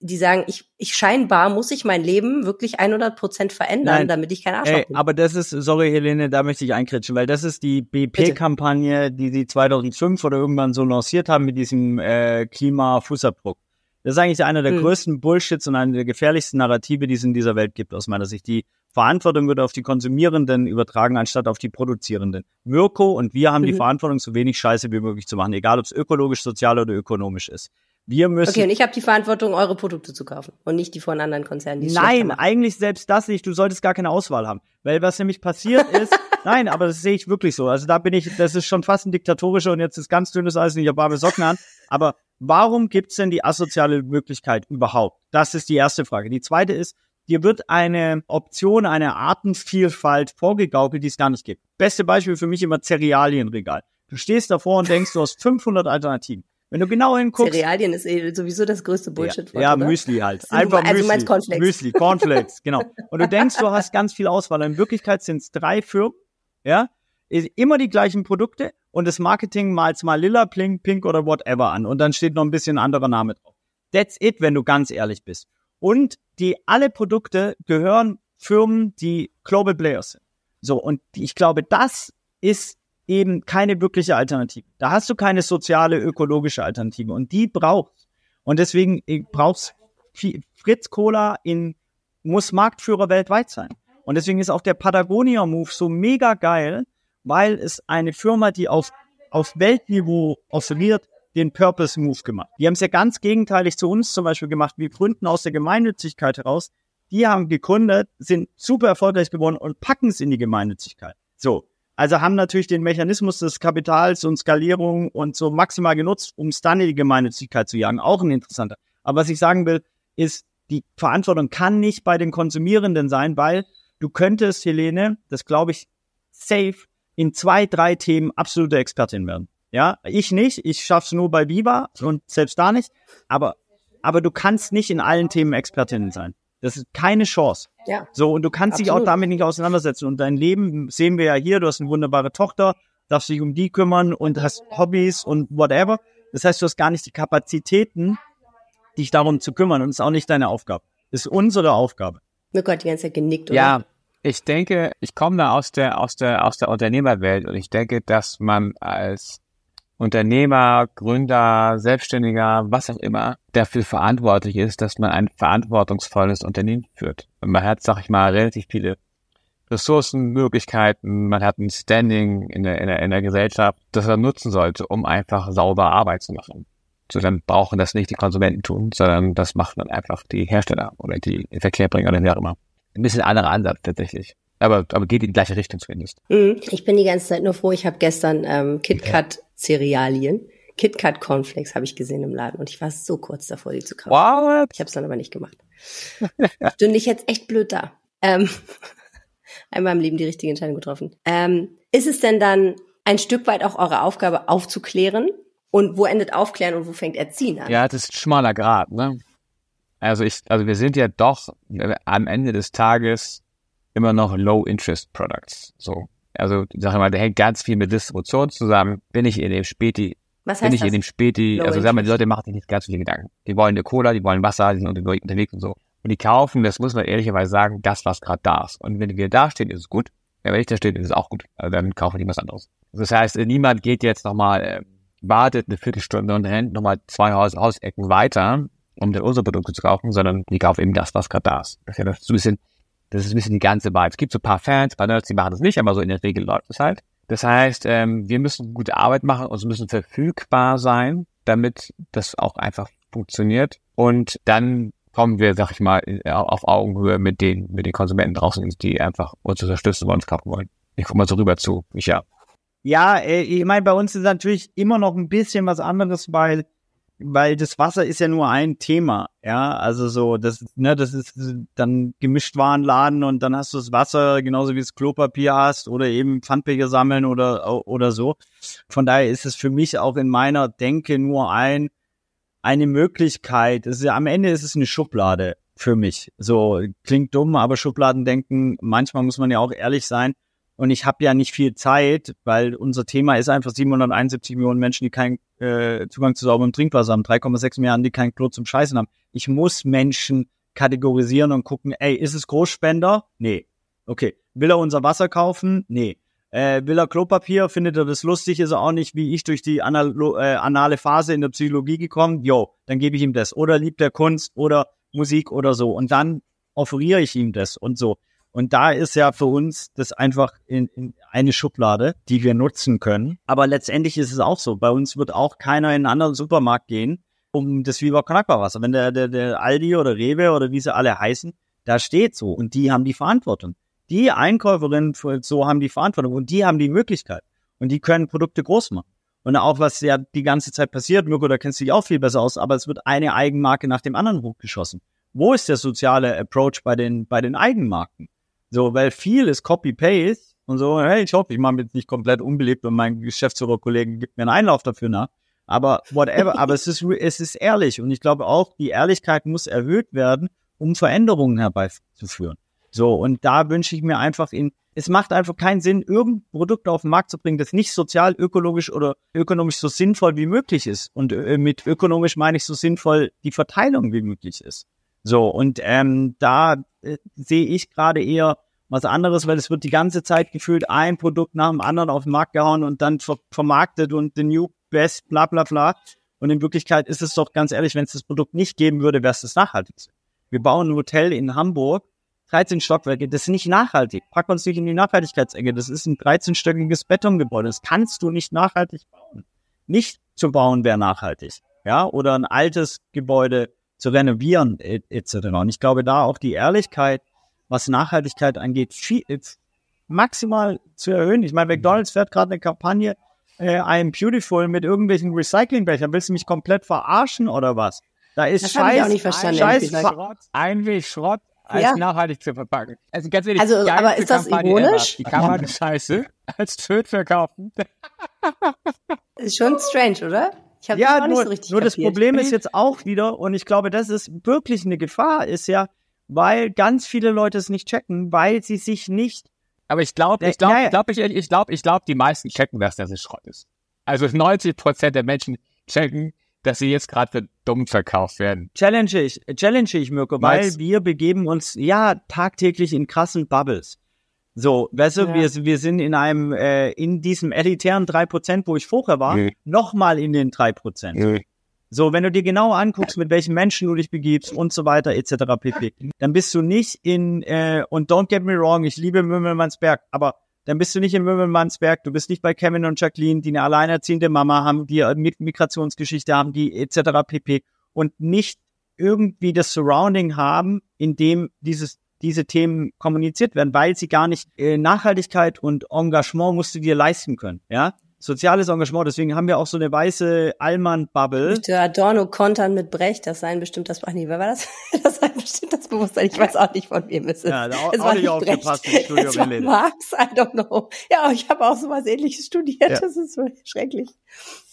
[SPEAKER 1] die sagen, ich, ich scheinbar muss ich mein Leben wirklich 100 Prozent verändern, Nein. damit ich kein Arschloch
[SPEAKER 4] Ey, bin. Aber das ist, sorry Helene, da möchte ich einkritschen, weil das ist die BP-Kampagne, die sie 2005 oder irgendwann so lanciert haben mit diesem äh, Klimafußabdruck. Das ist eigentlich einer der hm. größten Bullshits und einer der gefährlichsten Narrative, die es in dieser Welt gibt, aus meiner Sicht. Die Verantwortung wird auf die Konsumierenden übertragen, anstatt auf die Produzierenden. Mirko und wir haben mhm. die Verantwortung, so wenig Scheiße wie möglich zu machen, egal ob es ökologisch, sozial oder ökonomisch ist. Wir müssen.
[SPEAKER 1] Okay, und ich habe die Verantwortung, eure Produkte zu kaufen und nicht die von anderen Konzernen. Die
[SPEAKER 4] nein, eigentlich selbst das nicht. Du solltest gar keine Auswahl haben, weil was nämlich passiert ist. nein, aber das sehe ich wirklich so. Also da bin ich. Das ist schon fast ein diktatorischer und jetzt ist ganz dünnes Eis und ich habe warme Socken an. Aber warum gibt's denn die asoziale Möglichkeit überhaupt? Das ist die erste Frage. Die zweite ist, Dir wird eine Option, eine Artenvielfalt vorgegaukelt, die es gar nicht gibt. Beste Beispiel für mich immer Cerealienregal. Du stehst davor und denkst, du hast 500 Alternativen. Wenn du genau hinguckst.
[SPEAKER 1] Cerealien ist eh sowieso das größte Bullshit.
[SPEAKER 4] Ja, ja Müsli halt. Einfach
[SPEAKER 1] also
[SPEAKER 4] Müsli.
[SPEAKER 1] meinst Cornflakes.
[SPEAKER 4] Müsli, Cornflakes, genau. Und du denkst, du hast ganz viel Auswahl. In Wirklichkeit sind es drei Firmen, ja, immer die gleichen Produkte und das Marketing malt's mal lila, pink, pink oder whatever an. Und dann steht noch ein bisschen anderer Name drauf. That's it, wenn du ganz ehrlich bist. Und die alle Produkte gehören Firmen, die Global Players sind. So, und ich glaube, das ist eben keine wirkliche Alternative. Da hast du keine soziale, ökologische Alternative und die brauchst. Und deswegen äh, brauchst Fritz Cola in, muss Marktführer weltweit sein. Und deswegen ist auch der Patagonia Move so mega geil, weil es eine Firma, die auf, auf Weltniveau oscilliert, den Purpose Move gemacht. Die haben es ja ganz gegenteilig zu uns zum Beispiel gemacht. Wir gründen aus der Gemeinnützigkeit heraus. Die haben gegründet, sind super erfolgreich geworden und packen es in die Gemeinnützigkeit. So. Also haben natürlich den Mechanismus des Kapitals und Skalierung und so maximal genutzt, um es dann in die Gemeinnützigkeit zu jagen. Auch ein interessanter. Aber was ich sagen will, ist, die Verantwortung kann nicht bei den Konsumierenden sein, weil du könntest, Helene, das glaube ich, safe in zwei, drei Themen absolute Expertin werden. Ja, ich nicht. Ich schaff's nur bei Viva und selbst da nicht. Aber, aber du kannst nicht in allen Themen Expertin sein. Das ist keine Chance.
[SPEAKER 1] Ja.
[SPEAKER 4] So, und du kannst
[SPEAKER 1] Absolut.
[SPEAKER 4] dich auch damit nicht auseinandersetzen. Und dein Leben sehen wir ja hier, du hast eine wunderbare Tochter, darfst dich um die kümmern und hast Hobbys und whatever. Das heißt, du hast gar nicht die Kapazitäten, dich darum zu kümmern. Und das ist auch nicht deine Aufgabe. Das ist unsere Aufgabe.
[SPEAKER 1] Mirko hat die ganze Zeit genickt, oder?
[SPEAKER 3] Ja, ich denke, ich komme da aus der, aus der, aus der Unternehmerwelt und ich denke, dass man als Unternehmer, Gründer, Selbstständiger, was auch immer, dafür verantwortlich ist, dass man ein verantwortungsvolles Unternehmen führt. Und man hat, sag ich mal, relativ viele Ressourcen, Möglichkeiten, man hat ein Standing in der, in der, in der Gesellschaft, das man nutzen sollte, um einfach sauber Arbeit zu machen. So, dann brauchen das nicht die Konsumenten tun, sondern das machen dann einfach die Hersteller oder die Verkehrbringer oder wer auch immer. Ein bisschen anderer Ansatz tatsächlich. Aber, aber geht in die gleiche Richtung zumindest.
[SPEAKER 1] Mhm. Ich bin die ganze Zeit nur froh. Ich habe gestern ähm, KitKat Cerealien, KitKat Cornflakes habe ich gesehen im Laden und ich war so kurz davor, die zu kaufen.
[SPEAKER 3] What?
[SPEAKER 1] Ich habe es dann aber nicht gemacht. Stünde ich jetzt echt blöd da. Ähm, einmal im Leben die richtige Entscheidung getroffen. Ähm, ist es denn dann ein Stück weit auch eure Aufgabe aufzuklären? Und wo endet Aufklären und wo fängt Erziehen an?
[SPEAKER 3] Ja, das ist ein schmaler Grad, ne? Also ich, also wir sind ja doch am Ende des Tages immer noch Low-Interest-Products. So. Also, ich sag mal, da hängt ganz viel mit Distribution zusammen. Bin ich in dem Späti,
[SPEAKER 1] Was
[SPEAKER 3] bin
[SPEAKER 1] heißt
[SPEAKER 3] ich in
[SPEAKER 1] das?
[SPEAKER 3] dem Späti,
[SPEAKER 1] Low
[SPEAKER 3] also sag mal, die? Leute machen sich nicht ganz so viele Gedanken. Die wollen eine Cola, die wollen Wasser, die sind unter- unterwegs und so. Und die kaufen, das muss man ehrlicherweise sagen, das, was gerade da ist. Und wenn wir da stehen, ist es gut. Ja, wenn ich da stehe, ist es auch gut. Also dann kaufen die was anderes. Das heißt, niemand geht jetzt nochmal, äh, wartet eine Viertelstunde und rennt nochmal zwei Haus Hausecken weiter, um dann unsere Produkte zu kaufen, sondern die kaufen eben das, was gerade da ist. Das ist ja das so ein bisschen, das ist ein bisschen die ganze Vibe. Es gibt so ein paar Fans, ein paar Nerds, die machen das nicht, aber so in der Regel läuft es halt. Das heißt, ähm, wir müssen gute Arbeit machen und es müssen verfügbar sein, damit das auch einfach funktioniert. Und dann kommen wir, sag ich mal, auf Augenhöhe mit den, mit den Konsumenten draußen, die einfach uns unterstützen wollen, uns kaufen wollen. Ich guck mal so rüber zu. Ich ja.
[SPEAKER 4] Ja, äh, ich meine, bei uns ist natürlich immer noch ein bisschen was anderes, weil weil das Wasser ist ja nur ein Thema, ja, also so, das, ne, das ist dann gemischt Warenladen und dann hast du das Wasser genauso wie das Klopapier hast oder eben Pfandbecher sammeln oder oder so. Von daher ist es für mich auch in meiner Denke nur ein eine Möglichkeit. Es ist am Ende ist es eine Schublade für mich. So klingt dumm, aber Schubladendenken. Manchmal muss man ja auch ehrlich sein. Und ich habe ja nicht viel Zeit, weil unser Thema ist einfach 771 Millionen Menschen, die keinen äh, Zugang zu sauberem Trinkwasser haben, 3,6 Milliarden, die kein Klo zum Scheißen haben. Ich muss Menschen kategorisieren und gucken, ey, ist es Großspender? Nee. Okay. Will er unser Wasser kaufen? Nee. Äh, will er Klopapier? Findet er das lustig? Ist er auch nicht wie ich durch die analo äh, anale Phase in der Psychologie gekommen? Jo, dann gebe ich ihm das. Oder liebt er Kunst oder Musik oder so. Und dann offeriere ich ihm das und so. Und da ist ja für uns das einfach in, in eine Schublade, die wir nutzen können. Aber letztendlich ist es auch so. Bei uns wird auch keiner in einen anderen Supermarkt gehen, um das Viva Con Wasser. Wenn der, der, der Aldi oder Rewe oder wie sie alle heißen, da steht so. Und die haben die Verantwortung. Die Einkäuferinnen so haben die Verantwortung und die haben die Möglichkeit. Und die können Produkte groß machen. Und auch was ja die ganze Zeit passiert, Mirko, da kennst du dich auch viel besser aus, aber es wird eine Eigenmarke nach dem anderen hochgeschossen. Wo ist der soziale Approach bei den, bei den Eigenmarken? So, weil viel ist Copy-Paste und so, hey, ich hoffe, ich mache mich jetzt nicht komplett unbeliebt und mein Geschäftsführerkollegen gibt mir einen Einlauf dafür nach. Aber whatever, aber es ist, es ist ehrlich. Und ich glaube auch, die Ehrlichkeit muss erhöht werden, um Veränderungen herbeizuführen. So, und da wünsche ich mir einfach in, es macht einfach keinen Sinn, irgendein Produkt auf den Markt zu bringen, das nicht sozial, ökologisch oder ökonomisch so sinnvoll wie möglich ist. Und äh, mit ökonomisch meine ich so sinnvoll die Verteilung wie möglich ist. So, und ähm, da äh, sehe ich gerade eher was anderes, weil es wird die ganze Zeit gefühlt ein Produkt nach dem anderen auf den Markt gehauen und dann ver vermarktet und the new best, bla bla bla. Und in Wirklichkeit ist es doch ganz ehrlich, wenn es das Produkt nicht geben würde, wäre es das nachhaltigste. Wir bauen ein Hotel in Hamburg, 13 Stockwerke, das ist nicht nachhaltig. Pack uns nicht in die Nachhaltigkeitsecke. Das ist ein 13-stöckiges Betongebäude. Das kannst du nicht nachhaltig bauen. Nicht zu bauen wäre nachhaltig. Ja, oder ein altes Gebäude zu renovieren, etc. Und ich glaube, da auch die Ehrlichkeit, was Nachhaltigkeit angeht, viel, maximal zu erhöhen. Ich meine, McDonalds fährt gerade eine Kampagne, äh, I'm beautiful mit irgendwelchen Recyclingbechern. Willst du mich komplett verarschen oder was? Da ist
[SPEAKER 1] Das
[SPEAKER 4] Scheiß,
[SPEAKER 1] ich auch nicht verstanden,
[SPEAKER 4] Scheiß.
[SPEAKER 3] Schrott, Einwegschrott als
[SPEAKER 1] Ja.
[SPEAKER 3] nachhaltig zu verpacken. Also ganz ehrlich,
[SPEAKER 1] Also, aber ist das
[SPEAKER 3] Kampagne
[SPEAKER 1] ironisch?
[SPEAKER 3] Ever. Die kann man scheiße als Föt verkaufen.
[SPEAKER 1] Ist schon strange, oder? Ich habe
[SPEAKER 4] Ja,
[SPEAKER 1] das auch
[SPEAKER 4] nur,
[SPEAKER 1] nicht so richtig
[SPEAKER 4] nur das
[SPEAKER 1] kapiert.
[SPEAKER 4] Problem ist jetzt auch wieder, und ich glaube, das ist wirklich eine Gefahr, ist ja, weil ganz viele Leute es nicht checken, weil sie sich nicht,
[SPEAKER 3] Aber ich glaube, ich glaube,
[SPEAKER 4] ja, ja.
[SPEAKER 3] ich glaube, ich, ich glaube, ich glaube, die meisten checken, dass das Schrott ist. Also 90 Prozent der Menschen checken, dass sie jetzt gerade für dumm verkauft werden.
[SPEAKER 4] challenge ich, challenge ich, Mirko, weil
[SPEAKER 3] Meinst-
[SPEAKER 4] wir begeben uns, ja, tagtäglich in krassen Bubbles. So, weißt du,
[SPEAKER 1] Ja.
[SPEAKER 4] wir, wir sind in einem, äh, in diesem elitären 3%, wo ich vorher war,
[SPEAKER 3] Mhm.
[SPEAKER 4] nochmal in den 3%. So, wenn du dir genau anguckst, mit welchen Menschen du dich begibst und so weiter, etc. pp., dann bist du nicht in, äh, und don't get me wrong, ich liebe Mümmelmannsberg, aber dann bist du nicht in Mümmelmannsberg, du bist nicht bei Kevin und Jacqueline, die eine alleinerziehende Mama haben, die eine Mit- Migrationsgeschichte haben, die etc. pp. und nicht irgendwie das Surrounding haben, in dem dieses diese Themen kommuniziert werden, weil sie gar nicht äh, Nachhaltigkeit und Engagement musst du dir leisten können, ja? Soziales Engagement, deswegen haben wir auch so eine weiße Allmann-Bubble.
[SPEAKER 1] Adorno kontern mit Brecht, das sei bestimmt das, ach nee, wer war das? Das sei bestimmt das Bewusstsein, ich weiß auch nicht, von wem es ist.
[SPEAKER 4] Ja, da auch-
[SPEAKER 1] es
[SPEAKER 4] auch nicht aufgepasst im Studium,
[SPEAKER 1] es war. Marx, I don't know. Ja, ich habe auch sowas ähnliches studiert,
[SPEAKER 4] Ja.
[SPEAKER 1] das ist so schrecklich.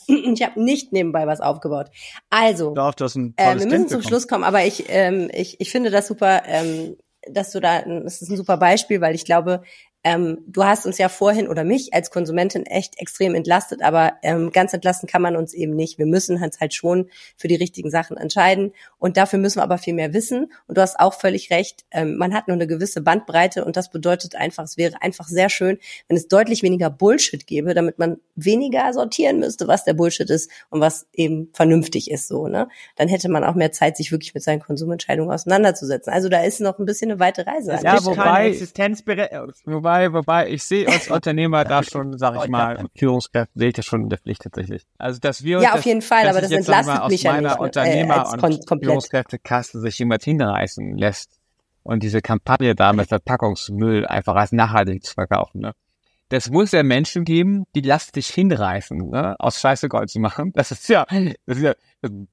[SPEAKER 1] Ich habe nicht nebenbei was aufgebaut. Also,
[SPEAKER 4] Darf das ein
[SPEAKER 1] äh, wir müssen zum
[SPEAKER 4] bekommen.
[SPEAKER 1] Schluss kommen, aber ich, ähm, ich, ich finde das super, ähm, dass du da, das ist ein super Beispiel, weil ich glaube, ähm, du hast uns ja vorhin oder mich als Konsumentin echt extrem entlastet, aber ähm, ganz entlasten kann man uns eben nicht. Wir müssen uns halt schon für die richtigen Sachen entscheiden und dafür müssen wir aber viel mehr wissen. Und du hast auch völlig recht, ähm, man hat nur eine gewisse Bandbreite und das bedeutet einfach, es wäre einfach sehr schön, wenn es deutlich weniger Bullshit gäbe, damit man weniger sortieren müsste, was der Bullshit ist und was eben vernünftig ist so, ne? Dann hätte man auch mehr Zeit, sich wirklich mit seinen Konsumentscheidungen auseinanderzusetzen. Also da ist noch ein bisschen eine weite Reise.
[SPEAKER 4] Es
[SPEAKER 3] Ja,
[SPEAKER 4] gibt
[SPEAKER 3] wobei-
[SPEAKER 4] keine Existenzberechtigung.
[SPEAKER 3] Wobei, wobei, ich sehe als Unternehmer da schon, sag ich mal, und Führungskräfte sehe ich das schon in der Pflicht tatsächlich. Also, dass wir uns
[SPEAKER 1] Ja, auf
[SPEAKER 3] das-
[SPEAKER 1] jeden Fall, aber das entlastet
[SPEAKER 3] mal,
[SPEAKER 1] mich ja
[SPEAKER 3] aus meiner
[SPEAKER 1] nicht, äh,
[SPEAKER 3] Unternehmer-
[SPEAKER 1] als
[SPEAKER 3] und
[SPEAKER 1] kon- komplett.
[SPEAKER 3] Führungskräftekaste sich jemand hinreißen lässt und diese Kampagne da mit Verpackungsmüll einfach als nachhaltig zu verkaufen, ne? Das muss ja Menschen geben, die lassen dich hinreißen, ne? aus Scheiße Gold zu machen. Das ist ja, das ist ja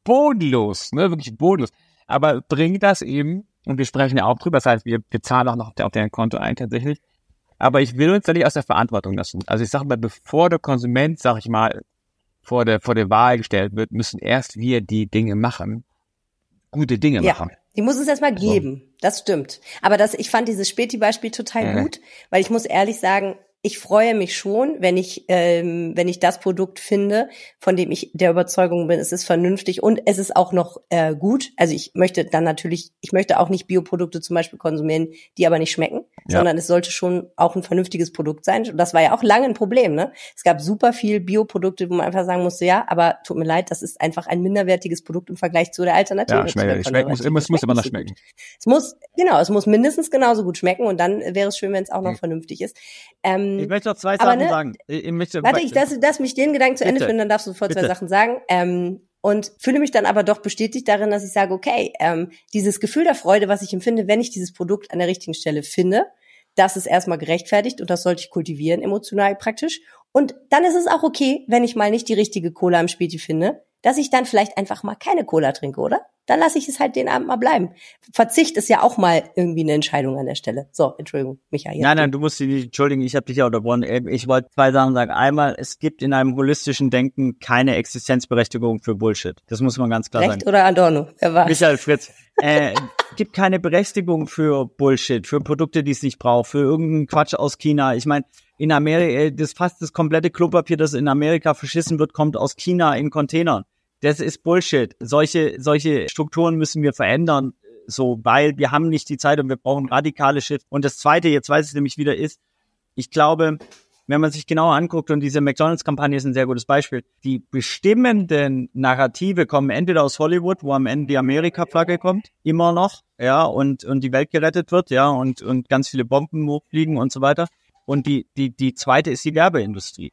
[SPEAKER 3] bodenlos, ne? wirklich bodenlos. Aber bringt das eben, und wir sprechen ja auch drüber, das heißt, wir, wir zahlen auch noch auf deren Konto ein tatsächlich. Aber ich will uns da nicht aus der Verantwortung lassen. Also ich sage mal, bevor der Konsument, sag ich mal, vor der, vor der Wahl gestellt wird, müssen erst wir die Dinge machen, gute Dinge
[SPEAKER 1] Ja.
[SPEAKER 3] machen.
[SPEAKER 1] Die muss es erstmal geben. Das stimmt. Aber das, ich fand dieses Späti-Beispiel total
[SPEAKER 3] Ja.
[SPEAKER 1] gut, weil ich muss ehrlich sagen, ich freue mich schon, wenn ich, ähm, wenn ich das Produkt finde, von dem ich der Überzeugung bin, es ist vernünftig und es ist auch noch äh, gut. Also ich möchte dann natürlich, ich möchte auch nicht Bioprodukte zum Beispiel konsumieren, die aber nicht schmecken,
[SPEAKER 3] Ja.
[SPEAKER 1] sondern es sollte schon auch ein vernünftiges Produkt sein. Und das war ja auch lange ein Problem. Ne? Es gab super viel Bioprodukte, wo man einfach sagen musste, ja, aber tut mir leid, das ist einfach ein minderwertiges Produkt im Vergleich zu der Alternative.
[SPEAKER 3] Ja,
[SPEAKER 1] zu
[SPEAKER 3] schmeckt,
[SPEAKER 1] der
[SPEAKER 3] schmeckt, muss, es muss immer noch schmecken.
[SPEAKER 1] Es muss, genau, es muss mindestens genauso gut schmecken und dann wäre es schön, wenn es auch noch
[SPEAKER 3] Mhm.
[SPEAKER 1] vernünftig ist. Ähm,
[SPEAKER 4] Ich möchte noch zwei Sachen
[SPEAKER 1] ne,
[SPEAKER 4] sagen. Ich, ich möchte,
[SPEAKER 1] warte, ich lass, lass mich den Gedanken zu Ende
[SPEAKER 4] Bitte.
[SPEAKER 1] führen, dann darfst du sofort zwei
[SPEAKER 4] Bitte.
[SPEAKER 1] Sachen sagen. Ähm, und fühle mich dann aber doch bestätigt darin, dass ich sage, okay, ähm, dieses Gefühl der Freude, was ich empfinde, wenn ich dieses Produkt an der richtigen Stelle finde, das ist erstmal gerechtfertigt und das sollte ich kultivieren, emotional praktisch. Und dann ist es auch okay, wenn ich mal nicht die richtige Cola im Späti finde, dass ich dann vielleicht einfach mal keine Cola trinke, oder? Dann lasse ich es halt den Abend mal bleiben. Verzicht ist ja auch mal irgendwie eine Entscheidung an der Stelle. So, Entschuldigung, Michael.
[SPEAKER 4] Nein, nein, du musst dich nicht entschuldigen, ich habe dich ja unterbrochen. Ähm, ich wollte zwei Sachen sagen. Einmal, es gibt in einem holistischen Denken keine Existenzberechtigung für Bullshit. Das muss man ganz klar
[SPEAKER 1] Recht
[SPEAKER 4] sagen.
[SPEAKER 1] oder Adorno? Wer war?
[SPEAKER 4] Michael Fritz. Äh, gibt keine Berechtigung für Bullshit, für Produkte, die es nicht braucht, für irgendeinen Quatsch aus China. Ich meine, in Amerika, das fast das komplette Klopapier, das in Amerika verschissen wird, kommt aus China in Containern. Das ist Bullshit. Solche, solche Strukturen müssen wir verändern, so, weil wir haben nicht die Zeit und wir brauchen radikale Shift. Und das zweite, jetzt weiß ich nämlich wieder, ist, ich glaube, wenn man sich genauer anguckt, und diese McDonalds-Kampagne ist ein sehr gutes Beispiel, die bestimmenden Narrative kommen entweder aus Hollywood, wo am Ende die Amerika-Flagge kommt, immer noch, ja, und, und die Welt gerettet wird, ja, und, und ganz viele Bomben hochfliegen und so weiter. Und die, die, die zweite ist die Werbeindustrie.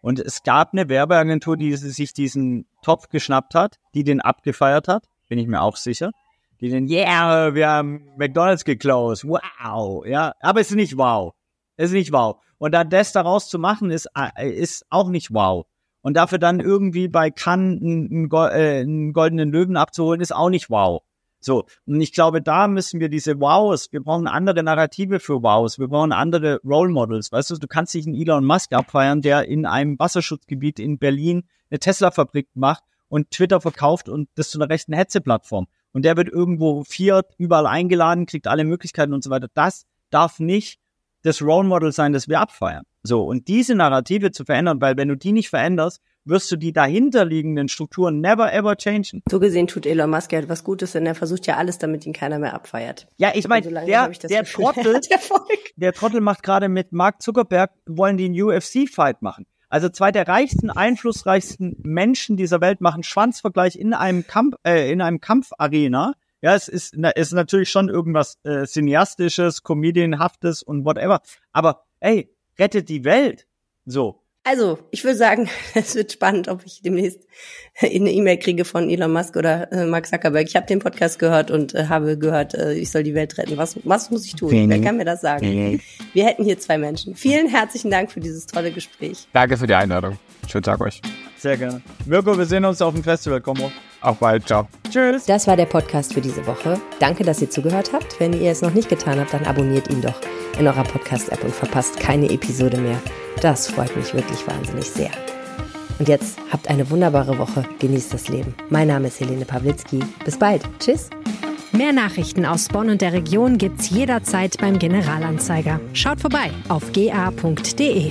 [SPEAKER 4] Und es gab eine Werbeagentur, die sich diesen Topf geschnappt hat, die den abgefeiert hat, bin ich mir auch sicher. Die den, yeah, wir haben McDonalds geclosed, wow, ja, aber es ist nicht wow. Es ist nicht wow. Und dann das daraus zu machen, ist, äh, ist auch nicht wow. Und dafür dann irgendwie bei Cannes einen, äh, einen goldenen Löwen abzuholen, ist auch nicht wow. So, und ich glaube, da müssen wir diese Wows, wir brauchen andere Narrative für Wows, wir brauchen andere Role Models. Weißt du, du kannst dich einen Elon Musk abfeiern, der in einem Wasserschutzgebiet in Berlin eine Tesla-Fabrik macht und Twitter verkauft und das zu einer rechten Hetze-Plattform. Und der wird irgendwo viert, überall eingeladen, kriegt alle Möglichkeiten und so weiter. Das darf nicht das Role Model sein, das wir abfeiern. So, und diese Narrative zu verändern, weil wenn du die nicht veränderst, wirst du die dahinterliegenden Strukturen never ever changen.
[SPEAKER 1] So gesehen tut Elon Musk ja etwas Gutes, denn er versucht ja alles, damit ihn keiner mehr abfeiert.
[SPEAKER 4] Ja, ich meine, der, der Trottel, der Trottel macht gerade mit Mark Zuckerberg, wollen die einen UFC-Fight machen. Also zwei der reichsten, einflussreichsten Menschen dieser Welt machen Schwanzvergleich in einem Kampf, äh, in einem Kampfarena. Ja, es ist, ist natürlich schon irgendwas äh, cineastisches, comedianhaftes und whatever. Aber ey, rettet die Welt. So.
[SPEAKER 1] Also, ich würde sagen, es wird spannend, ob ich demnächst eine E-Mail kriege von Elon Musk oder äh, Mark Zuckerberg. Ich habe den Podcast gehört und äh, habe gehört, äh, ich soll die Welt retten. Was, was muss ich tun? Wer kann mir das sagen? Wir hätten hier zwei Menschen. Vielen herzlichen Dank für dieses tolle Gespräch.
[SPEAKER 3] Danke für die Einladung. Schönen Tag euch.
[SPEAKER 4] Sehr gerne. Mirko, wir sehen uns auf dem Festival. Komm auf.
[SPEAKER 3] Auch bald. Ciao.
[SPEAKER 1] Tschüss. Das war der Podcast für diese Woche. Danke, dass ihr zugehört habt. Wenn ihr es noch nicht getan habt, dann abonniert ihn doch in eurer Podcast-App und verpasst keine Episode mehr. Das freut mich wirklich wahnsinnig sehr. Und jetzt habt eine wunderbare Woche. Genießt das Leben. Mein Name ist Helene Pawlitzki. Bis bald. Tschüss.
[SPEAKER 2] Mehr Nachrichten aus Bonn und der Region gibt's jederzeit beim Generalanzeiger. Schaut vorbei auf ga.de.